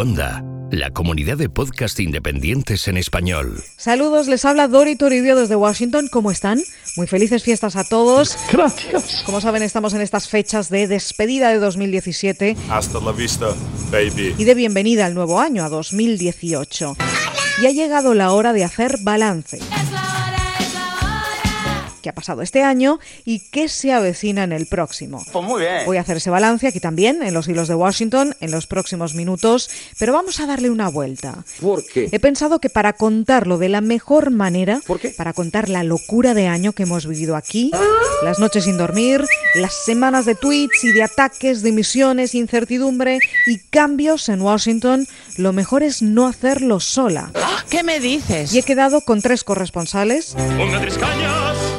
Onda, la comunidad de podcast independientes en español. Saludos, les habla Dori Toribio desde Washington. ¿Cómo están? Muy felices fiestas a todos. Gracias. Como saben, estamos en estas fechas de despedida de 2017 Hasta la vista, baby. y de bienvenida al nuevo año, a 2018. Y ha llegado la hora de hacer balance. ¿Qué ha pasado este año y qué se avecina en el próximo? Pues muy bien. Voy a hacer ese balance aquí también, en los hilos de Washington, en los próximos minutos, pero vamos a darle una vuelta. ¿Por qué? He pensado que para contarlo de la mejor manera, ¿Por qué? para contar la locura de año que hemos vivido aquí, las noches sin dormir, las semanas de tweets y de ataques, de misiones, incertidumbre y cambios en Washington, lo mejor es no hacerlo sola. ¿Qué me dices? Y he quedado con tres corresponsales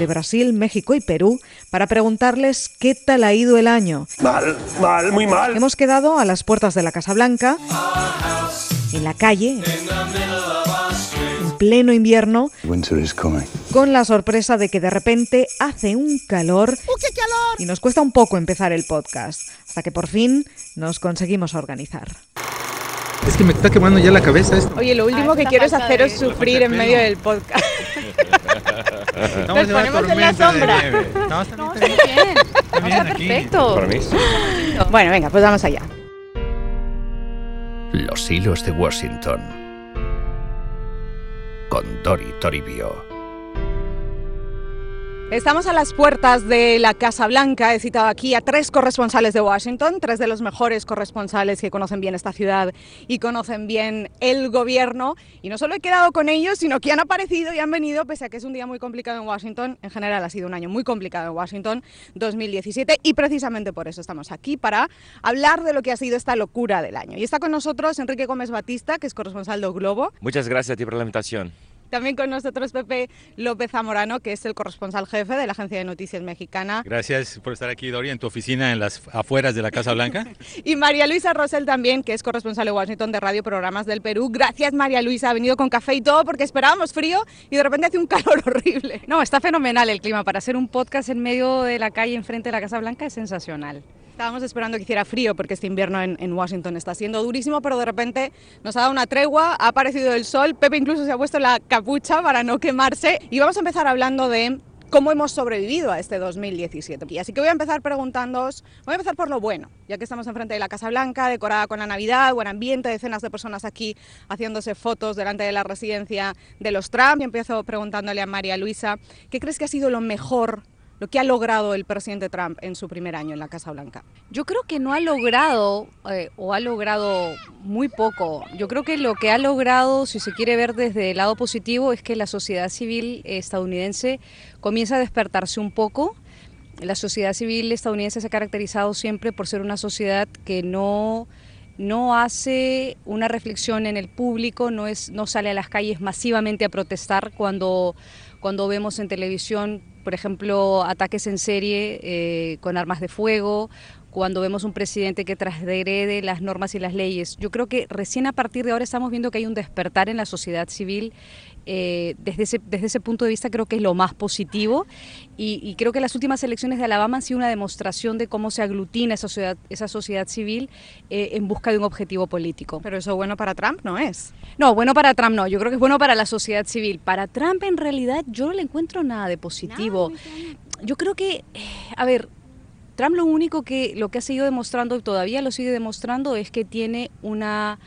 de Brasil, México y Perú para preguntarles qué tal ha ido el año. Mal, mal, muy mal. Hemos quedado a las puertas de la Casa Blanca, en la calle, en pleno invierno, con la sorpresa de que de repente hace un calor y nos cuesta un poco empezar el podcast, hasta que por fin nos conseguimos organizar. Es que me está quemando ya la cabeza esto. Oye, lo último que quiero es haceros sufrir en medio del podcast. Estamos nos ponemos en la sombra. No, está bien, No, está está bien. bien. Está bien aquí. perfecto. Bueno, venga, pues vamos allá. Los hilos de Washington. Con Dori Toribio. Estamos a las puertas de la Casa Blanca. He citado aquí a tres corresponsales de Washington, tres de los mejores corresponsales que conocen bien esta ciudad y conocen bien el gobierno. Y no solo he quedado con ellos, sino que han aparecido y han venido, pese a que es un día muy complicado en Washington. En general ha sido un año muy complicado en Washington, 2017. Y precisamente por eso estamos aquí, para hablar de lo que ha sido esta locura del año. Y está con nosotros Enrique Gómez Batista, que es corresponsal de Globo. Muchas gracias a ti por la invitación. También con nosotros Pepe López Zamorano, que es el corresponsal jefe de la agencia de noticias mexicana. Gracias por estar aquí, Dori, en tu oficina en las afueras de la Casa Blanca. Y María Luisa Rosell también, que es corresponsal de Washington de Radio Programas del Perú. Gracias María Luisa, ha venido con café y todo porque esperábamos frío y de repente hace un calor horrible. No, está fenomenal el clima. Para hacer un podcast en medio de la calle, enfrente de la Casa Blanca, es sensacional. Estábamos esperando que hiciera frío porque este invierno en, Washington está siendo durísimo, pero de repente nos ha dado una tregua, ha aparecido el sol, Pepe incluso se ha puesto la capucha para no quemarse y vamos a empezar hablando de cómo hemos sobrevivido a este 2017. Y así que voy a empezar preguntándoos, voy a empezar por lo bueno, ya que estamos enfrente de la Casa Blanca, decorada con la Navidad, buen ambiente, decenas de personas aquí haciéndose fotos delante de la residencia de los Trump. Y empiezo preguntándole a María Luisa, ¿qué crees que ha sido lo mejor lo que ha logrado el presidente Trump en su primer año en la Casa Blanca. Yo creo que no ha logrado, eh, o ha logrado muy poco. Yo creo que lo que ha logrado, si se quiere ver desde el lado positivo, es que la sociedad civil estadounidense comienza a despertarse un poco. La sociedad civil estadounidense se ha caracterizado siempre por ser una sociedad que no no hace una reflexión en el público, no, es, no sale a las calles masivamente a protestar cuando, cuando vemos en televisión, por ejemplo, ataques en serie eh, con armas de fuego, cuando vemos un presidente que transgrede las normas y las leyes. Yo creo que recién a partir de ahora estamos viendo que hay un despertar en la sociedad civil. Eh, desde, ese, desde ese punto de vista creo que es lo más positivo y, y, creo que las últimas elecciones de Alabama han sido una demostración de cómo se aglutina esa sociedad, esa sociedad civil eh, en busca de un objetivo político. Pero eso bueno para Trump no es. No, bueno para Trump no, yo creo que es bueno para la sociedad civil. Para Trump en realidad yo no le encuentro nada de positivo. Yo creo que, a ver, Trump lo único que lo que ha seguido demostrando y todavía lo sigue demostrando es que tiene una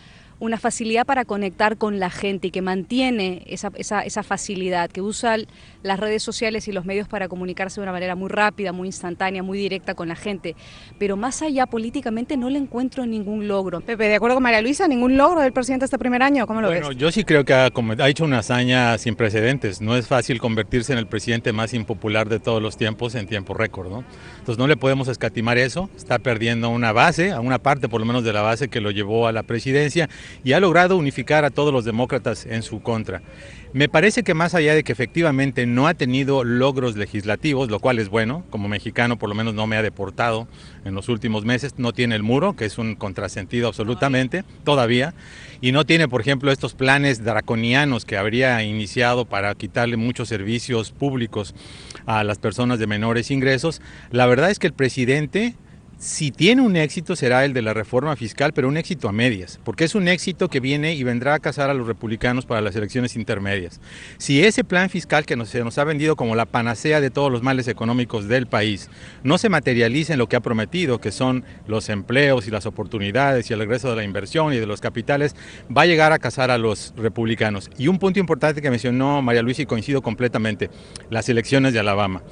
una facilidad para conectar con la gente y que mantiene esa, esa, esa, facilidad, que usa las redes sociales y los medios para comunicarse de una manera muy rápida, muy instantánea, muy directa con la gente. Pero más allá políticamente no le encuentro ningún logro. Pepe, de acuerdo con María Luisa, ningún logro del presidente este primer año, ¿cómo lo bueno, ves? Yo sí creo que ha, ha, hecho una hazaña sin precedentes. No es fácil convertirse en el presidente más impopular de todos los tiempos en tiempo récord, ¿no? Entonces no le podemos escatimar eso. Está perdiendo una base, a una parte por lo menos de la base que lo llevó a la presidencia y ha logrado unificar a todos los demócratas en su contra. Me parece que más allá de que efectivamente no ha tenido logros legislativos, lo cual es bueno, como mexicano por lo menos no me ha deportado en los últimos meses, no tiene el muro, que es un contrasentido absolutamente, todavía, y no tiene, por ejemplo, estos planes draconianos que habría iniciado para quitarle muchos servicios públicos a las personas de menores ingresos. La verdad es que el presidente si tiene un éxito será el de la reforma fiscal, pero un éxito a medias, porque es un éxito que viene y vendrá a casar a los republicanos para las elecciones intermedias. Si ese plan fiscal que nos, se nos ha vendido como la panacea de todos los males económicos del país no se materializa en lo que ha prometido, que son los empleos y las oportunidades y el regreso de la inversión y de los capitales, va a llegar a casar a los republicanos. Y un punto importante que mencionó María Luisa y coincido completamente, las elecciones de Alabama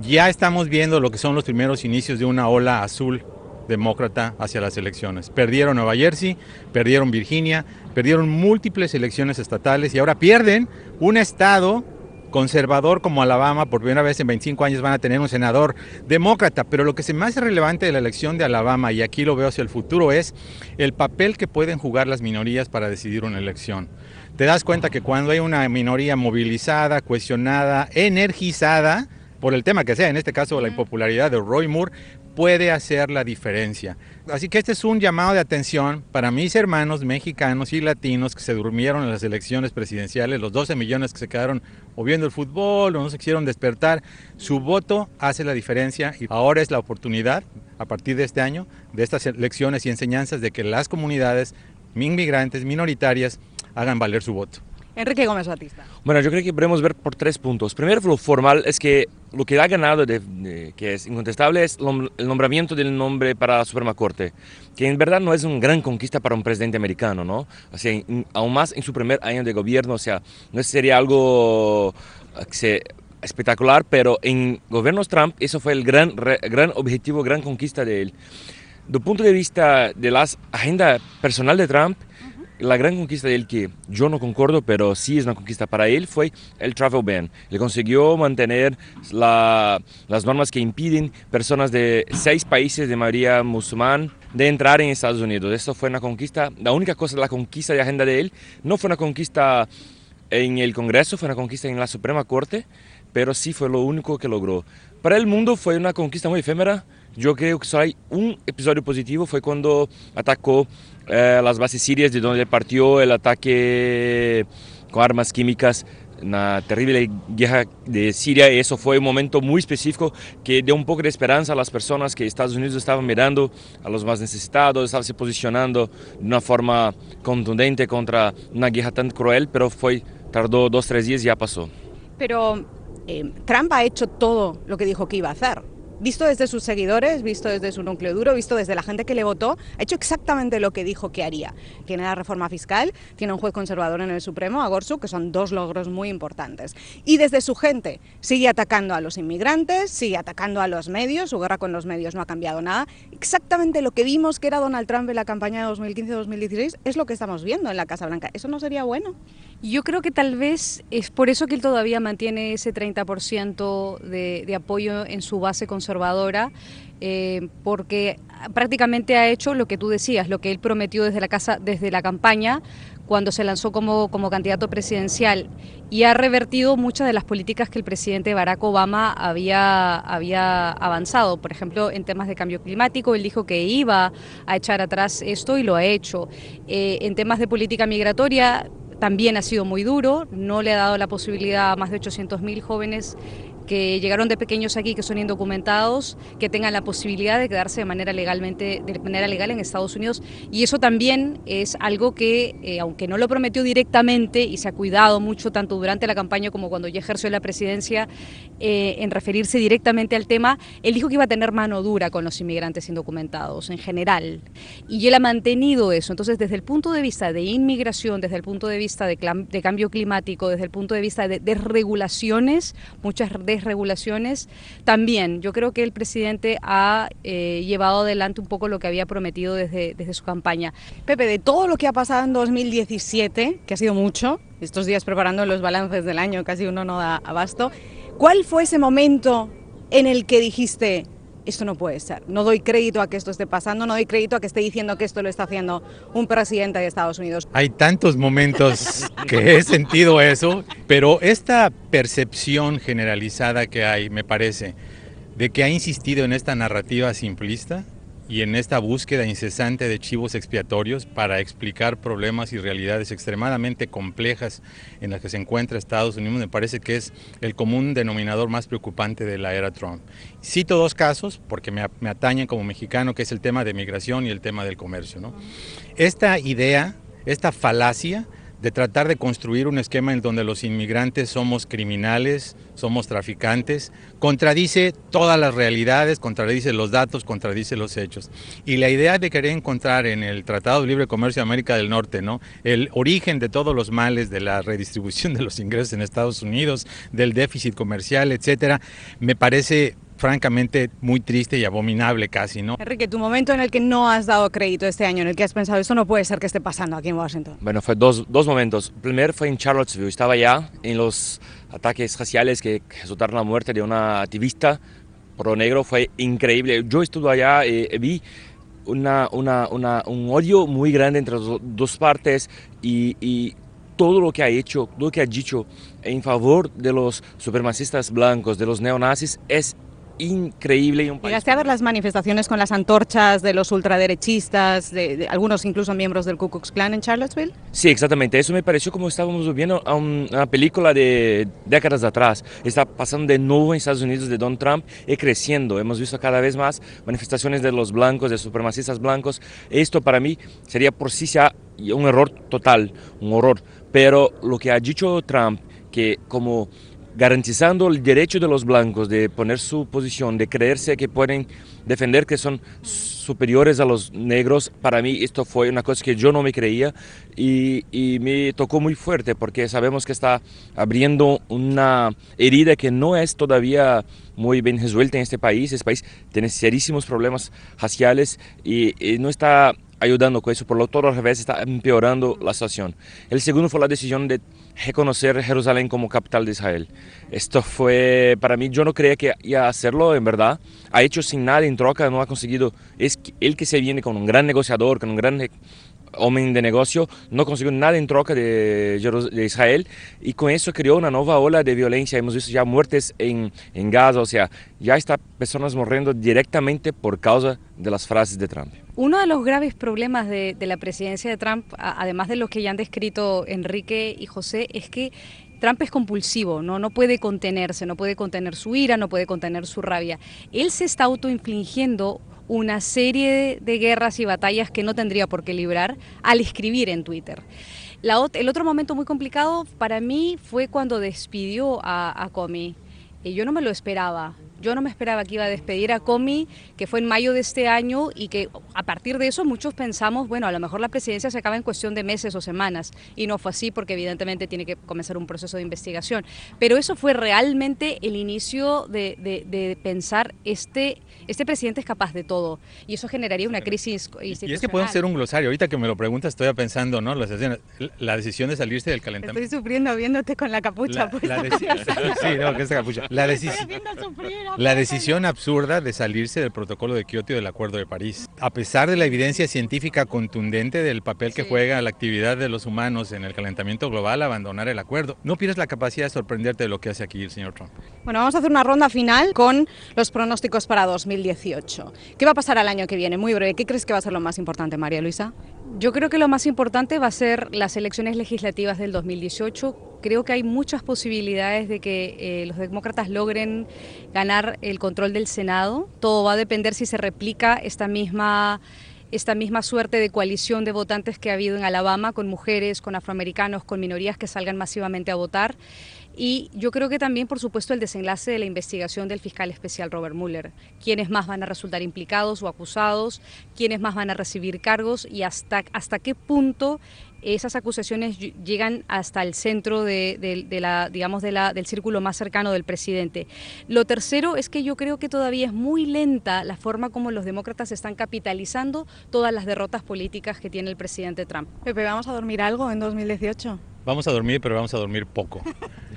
ya estamos viendo lo que son los primeros inicios de una ola azul demócrata hacia las elecciones. Perdieron Nueva Jersey, perdieron Virginia, perdieron múltiples elecciones estatales y ahora pierden un estado conservador como Alabama, por primera vez en 25 años van a tener un senador demócrata, pero lo que se más relevante de la elección de Alabama, y aquí lo veo hacia el futuro, es el papel que pueden jugar las minorías para decidir una elección. Te das cuenta que cuando hay una minoría movilizada, cuestionada, energizada, por el tema que sea, en este caso la impopularidad de Roy Moore, puede hacer la diferencia. Así que este es un llamado de atención para mis hermanos mexicanos y latinos que se durmieron en las elecciones presidenciales, los 12 millones que se quedaron o viendo el fútbol o no se quisieron despertar. Su voto hace la diferencia y ahora es la oportunidad, a partir de este año, de estas lecciones y enseñanzas de que las comunidades inmigrantes, minoritarias, hagan valer su voto. Enrique Gómez Batista. Bueno, yo creo que podemos ver por tres puntos. Primero, lo formal es que lo que ha ganado, de, que es incontestable, es el nombramiento del nombre para la Suprema Corte, que en verdad no es una gran conquista para un presidente americano, ¿no? O sea, aún más en su primer año de gobierno, o sea, no sería algo eh, espectacular, pero en gobiernos Trump eso fue el gran, gran objetivo, gran conquista de él. El punto de vista de la agenda personal de Trump, la gran conquista de él que yo no concordo, pero sí es una conquista para él, fue el travel ban. Le consiguió mantener las normas que impiden personas de seis países de mayoría musulmán de entrar en Estados Unidos. Eso fue una conquista, la única cosa, la conquista de agenda de él, no fue una conquista en el Congreso, fue una conquista en la Suprema Corte, pero sí fue lo único que logró. Para el mundo fue una conquista muy efímera. Yo creo que solo hay un episodio positivo, fue cuando atacó eh, las bases sirias de donde partió el ataque con armas químicas una terrible guerra de Siria y eso fue un momento muy específico que dio un poco de esperanza a las personas que Estados Unidos estaban mirando a los más necesitados, estaba se posicionando de una forma contundente contra una guerra tan cruel, pero fue, tardó dos, tres días y ya pasó. Pero eh, Trump ha hecho todo lo que dijo que iba a hacer visto desde sus seguidores, visto desde su núcleo duro, visto desde la gente que le votó, ha hecho exactamente lo que dijo que haría. Tiene la reforma fiscal, tiene un juez conservador en el Supremo, a Gorsu, que son dos logros muy importantes. Y desde su gente sigue atacando a los inmigrantes, sigue atacando a los medios, su guerra con los medios no ha cambiado nada. Exactamente lo que vimos que era Donald Trump en la campaña de 2015-2016 es lo que estamos viendo en la Casa Blanca. ¿Eso no sería bueno? Yo creo que tal vez es por eso que él todavía mantiene ese 30% de, de apoyo en su base conservadora conservadora, eh, porque prácticamente ha hecho lo que tú decías, lo que él prometió desde la casa, desde la campaña cuando se lanzó como, como candidato presidencial y ha revertido muchas de las políticas que el presidente Barack Obama había, había avanzado. Por ejemplo, en temas de cambio climático, él dijo que iba a echar atrás esto y lo ha hecho. Eh, en temas de política migratoria, también ha sido muy duro, no le ha dado la posibilidad a más de 800.000 jóvenes que llegaron de pequeños aquí, que son indocumentados, que tengan la posibilidad de quedarse de manera legalmente, de manera legal en Estados Unidos. Y eso también es algo que, eh, aunque no lo prometió directamente y se ha cuidado mucho tanto durante la campaña como cuando ya ejerció la presidencia eh, en referirse directamente al tema, él dijo que iba a tener mano dura con los inmigrantes indocumentados en general. Y él ha mantenido eso. Entonces, desde el punto de vista de inmigración, desde el punto de vista de, de cambio climático, desde el punto de vista de desregulaciones, muchas de regulaciones. También yo creo que el presidente ha eh, llevado adelante un poco lo que había prometido desde, desde su campaña. Pepe, de todo lo que ha pasado en 2017, que ha sido mucho, estos días preparando los balances del año, casi uno no da abasto, ¿cuál fue ese momento en el que dijiste, esto no puede ser. No doy crédito a que esto esté pasando, no doy crédito a que esté diciendo que esto lo está haciendo un presidente de Estados Unidos. Hay tantos momentos que he sentido eso, pero esta percepción generalizada que hay, me parece, de que ha insistido en esta narrativa simplista, y en esta búsqueda incesante de chivos expiatorios para explicar problemas y realidades extremadamente complejas en las que se encuentra Estados Unidos, me parece que es el común denominador más preocupante de la era Trump. Cito dos casos porque me, atañen como mexicano, que es el tema de migración y el tema del comercio. Esta idea, esta falacia, de tratar de construir un esquema en donde los inmigrantes somos criminales, somos traficantes, contradice todas las realidades, contradice los datos, contradice los hechos. Y la idea de querer encontrar en el Tratado de Libre Comercio de América del Norte, ¿no? El origen de todos los males de la redistribución de los ingresos en Estados Unidos, del déficit comercial, etcétera, me parece francamente muy triste y abominable casi, ¿no? Enrique, tu momento en el que no has dado crédito este año, en el que has pensado, esto no puede ser que esté pasando aquí en Washington. Bueno, fue dos, dos momentos. El primero fue en Charlottesville, estaba ya en los ataques raciales que resultaron la muerte de una activista pro negro, fue increíble. Yo estuve allá y eh, vi una, una, una, un odio muy grande entre las dos partes y, y todo lo que ha hecho, todo lo que ha dicho en favor de los supremacistas blancos, de los neonazis, es increíble. Y un país ¿Llegaste a ver las manifestaciones con las antorchas de los ultraderechistas, de, de algunos incluso miembros del Ku Klux Klan en Charlottesville? Sí, exactamente. Eso me pareció como estábamos viendo a un- una película de décadas atrás. Está pasando de nuevo en Estados Unidos de Donald Trump y creciendo. Hemos visto cada vez más manifestaciones de los blancos, de supremacistas blancos. Esto para mí sería por sí ya un error total, un horror. Pero lo que ha dicho Trump, que como garantizando el derecho de los blancos de poner su posición, de creerse que pueden defender que son superiores a los negros, para mí esto fue una cosa que yo no me creía y, y me tocó muy fuerte porque sabemos que está abriendo una herida que no es todavía muy bien resuelta en este país. Este país tiene serísimos problemas raciales y, y no está ayudando con eso, por lo todo al revés está empeorando la situación. El segundo fue la decisión de reconocer Jerusalén como capital de Israel. Esto fue, para mí, yo no creía que iba a hacerlo, en verdad. Ha hecho sin nada en troca, no ha conseguido, es él que se viene con un gran negociador, con un gran hombre de negocio, no consiguió nada en troca de, de Israel y con eso creó una nueva ola de violencia. Hemos visto ya muertes en, en Gaza, o sea, ya está personas muriendo directamente por causa de las frases de Trump. Uno de los graves problemas de, de la presidencia de Trump, además de los que ya han descrito Enrique y José, es que Trump es compulsivo, ¿no? no puede contenerse, no puede contener su ira, no puede contener su rabia. Él se está autoinfligiendo una serie de, guerras y batallas que no tendría por qué librar al escribir en Twitter. El otro momento muy complicado para mí fue cuando despidió a, a Comey. Y yo no me lo esperaba. Yo no me esperaba que iba a despedir a Comey, que fue en mayo de este año, y que a partir de eso muchos pensamos, bueno, a lo mejor la presidencia se acaba en cuestión de meses o semanas. Y no fue así porque evidentemente tiene que comenzar un proceso de investigación. Pero eso fue realmente el inicio de, de- de pensar, este, este presidente es capaz de todo. Y eso generaría una crisis Y es que podemos institucional. hacer un glosario. Ahorita que me lo preguntas, estoy pensando, ¿no? La decisión, la decisión de salirse del calentamiento. Estoy sufriendo viéndote con la capucha. La, puesta. la deci- sí, no, que esta capucha. La, deci- La decisión absurda de salirse del protocolo de Kioto y del Acuerdo de París. A pesar de la evidencia científica contundente del papel que Sí. juega la actividad de los humanos en el calentamiento global, abandonar el acuerdo. No pierdas la capacidad de sorprenderte de lo que hace aquí el señor Trump. Bueno, vamos a hacer una ronda final con los pronósticos para 2018. ¿Qué va a pasar al año que viene? Muy breve. ¿Qué crees que va a ser lo más importante, María Luisa? Yo creo que lo más importante va a ser las elecciones legislativas del 2018. Creo que hay muchas posibilidades de que eh, los demócratas logren ganar el control del Senado. Todo va a depender si se replica esta misma esta misma suerte de coalición de votantes que ha habido en Alabama con mujeres, con afroamericanos, con minorías que salgan masivamente a votar. Y yo creo que también, por supuesto, el desenlace de la investigación del fiscal especial Robert Mueller. Quiénes más van a resultar implicados o acusados, quiénes más van a recibir cargos y hasta, hasta qué punto esas acusaciones ll- llegan hasta el centro de, de- de la, digamos, de la, del círculo más cercano del presidente. Lo tercero es que yo creo que todavía es muy lenta la forma como los demócratas están capitalizando todas las derrotas políticas que tiene el presidente Trump. Pepe, ¿vamos a dormir algo en 2018? Vamos a dormir, pero vamos a dormir poco.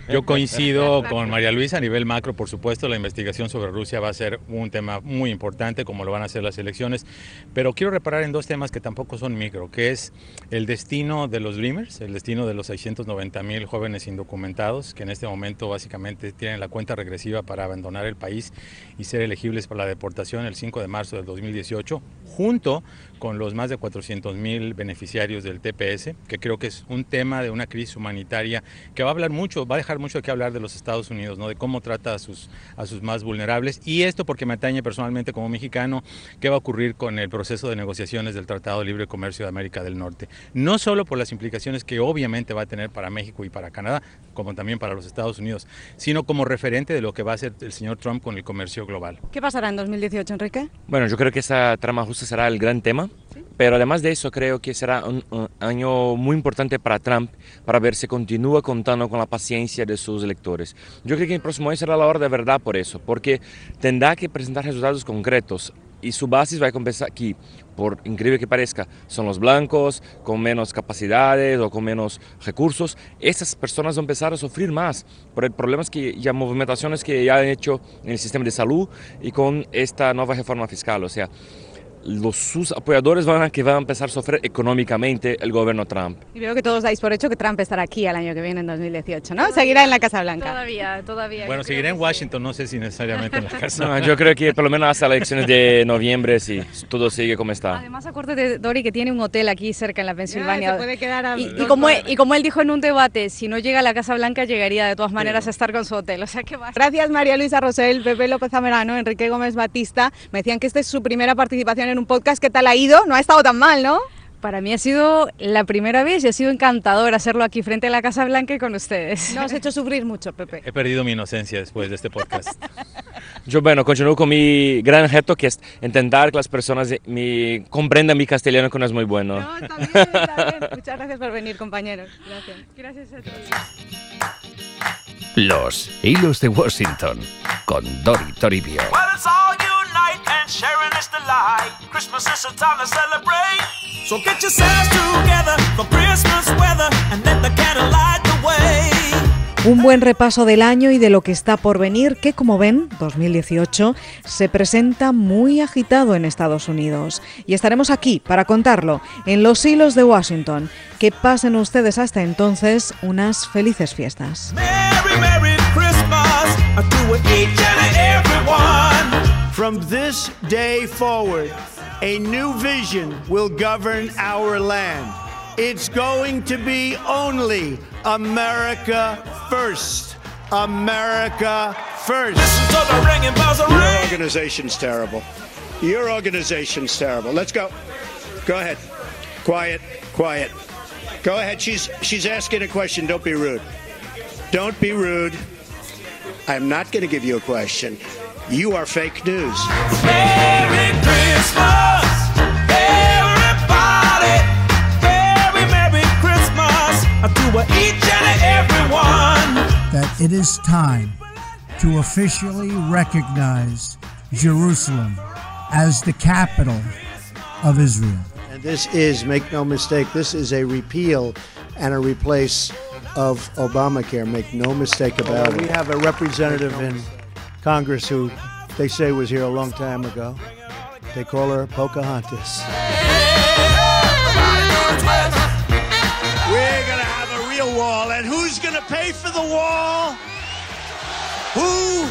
Yo coincido con María Luisa a nivel macro, por supuesto, la investigación sobre Rusia va a ser un tema muy importante, como lo van a ser las elecciones, pero quiero reparar en dos temas que tampoco son micro, que es el destino de los Dreamers, el destino de los 690 mil jóvenes indocumentados, que en este momento básicamente tienen la cuenta regresiva para abandonar el país y ser elegibles para la deportación el 5 de marzo del 2018, junto con los más de 400 mil beneficiarios del TPS, que creo que es un tema de una crisis humanitaria que va a hablar mucho, va a dejar mucho que hablar de los Estados Unidos, ¿no? de cómo trata a sus, a sus más vulnerables. Y esto porque me atañe personalmente como mexicano, qué va a ocurrir con el proceso de negociaciones del Tratado de Libre Comercio de América del Norte. No solo por las implicaciones que obviamente va a tener para México y para Canadá, como también para los Estados Unidos, sino como referente de lo que va a hacer el señor Trump con el comercio global. ¿Qué pasará en 2018, Enrique? Bueno, yo creo que esa trama justa será el gran tema. Pero además de eso, creo que será un, año muy importante para Trump para ver si continúa contando con la paciencia de sus electores. Yo creo que el próximo año será la hora de verdad por eso, porque tendrá que presentar resultados concretos y su base va a compensar aquí, por increíble que parezca, son los blancos con menos capacidades o con menos recursos. Esas personas van a empezar a sufrir más por el problemas que ya movimentaciones que ya han hecho en el sistema de salud y con esta nueva reforma fiscal. O sea, los, sus apoyadores van a que van a empezar a sufrir económicamente el gobierno Trump. Y veo que todos dais por hecho que Trump estará aquí el año que viene, en 2018, ¿no? Seguirá en la Casa Blanca. Todavía, todavía. Bueno, seguirá en Washington, no sé si necesariamente en la Casa no, Yo creo que por lo menos hasta las elecciones de noviembre, sí, todo sigue como está. Además, acuérdate, Dori, que tiene un hotel aquí cerca en la Pensilvania. Ya, se puede quedar a y, y, como él, y como él dijo en un debate, si no llega a la Casa Blanca, llegaría de todas maneras sí. a estar con su hotel. O sea, que va. Gracias, María Luisa Rosell, Pepe López Zamerano, Enrique Gómez Batista. Me decían que esta es su primera participación en un podcast. ¿Qué tal ha ido? No ha estado tan mal, ¿no? Para mí ha sido la primera vez y ha sido encantador hacerlo aquí frente a la Casa Blanca y con ustedes. No has hecho sufrir mucho, Pepe. He perdido mi inocencia después de este podcast. Yo, bueno, continúo con mi gran reto que es intentar que las personas me comprendan mi castellano que no es muy bueno. No, está bien, está bien. Muchas gracias por venir, compañeros. Gracias. Gracias a todos. Los hilos de Washington con Dori Toribio. light. Christmas is a time to celebrate. So get yourselves together for Christmas weather and let the candle light the way. Un buen repaso del año y de lo que está por venir, que como ven, 2018 se presenta muy agitado en Estados Unidos. Y estaremos aquí para contarlo en los hilos de Washington. Que pasen ustedes hasta entonces unas felices fiestas. Merry, Merry Christmas to each and everyone. From this day forward, a new vision will govern our land. It's going to be only America first. America first. Your organization's terrible. Your organization's terrible. Let's go. Go ahead. Quiet. Quiet. Go ahead. She's she's asking a question. Don't be rude. Don't be rude. I'm not going to give you a question. You are fake news. Merry Christmas, That it is time to officially recognize Jerusalem as the capital of Israel. And this is, make no mistake, this is a repeal and a replace of Obamacare. Make no mistake about it. We have a representative in Congress who they say was here a long time ago. They call her Pocahontas. Pay for the wall? Who?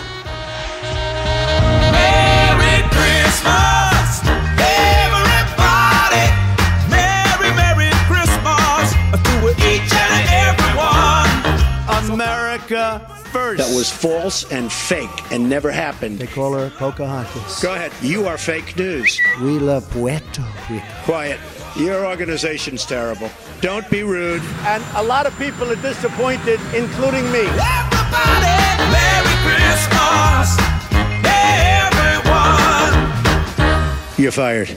Merry Christmas, everybody. Merry, Merry Christmas to each and everyone. America first. That was false and fake and never happened. They call her Pocahontas. Go ahead. You are fake news. We love Puerto Rico. Quiet. Your organization's terrible. Don't be rude. And a lot of people are disappointed, including me. Everybody, Merry Christmas, everyone. You're fired.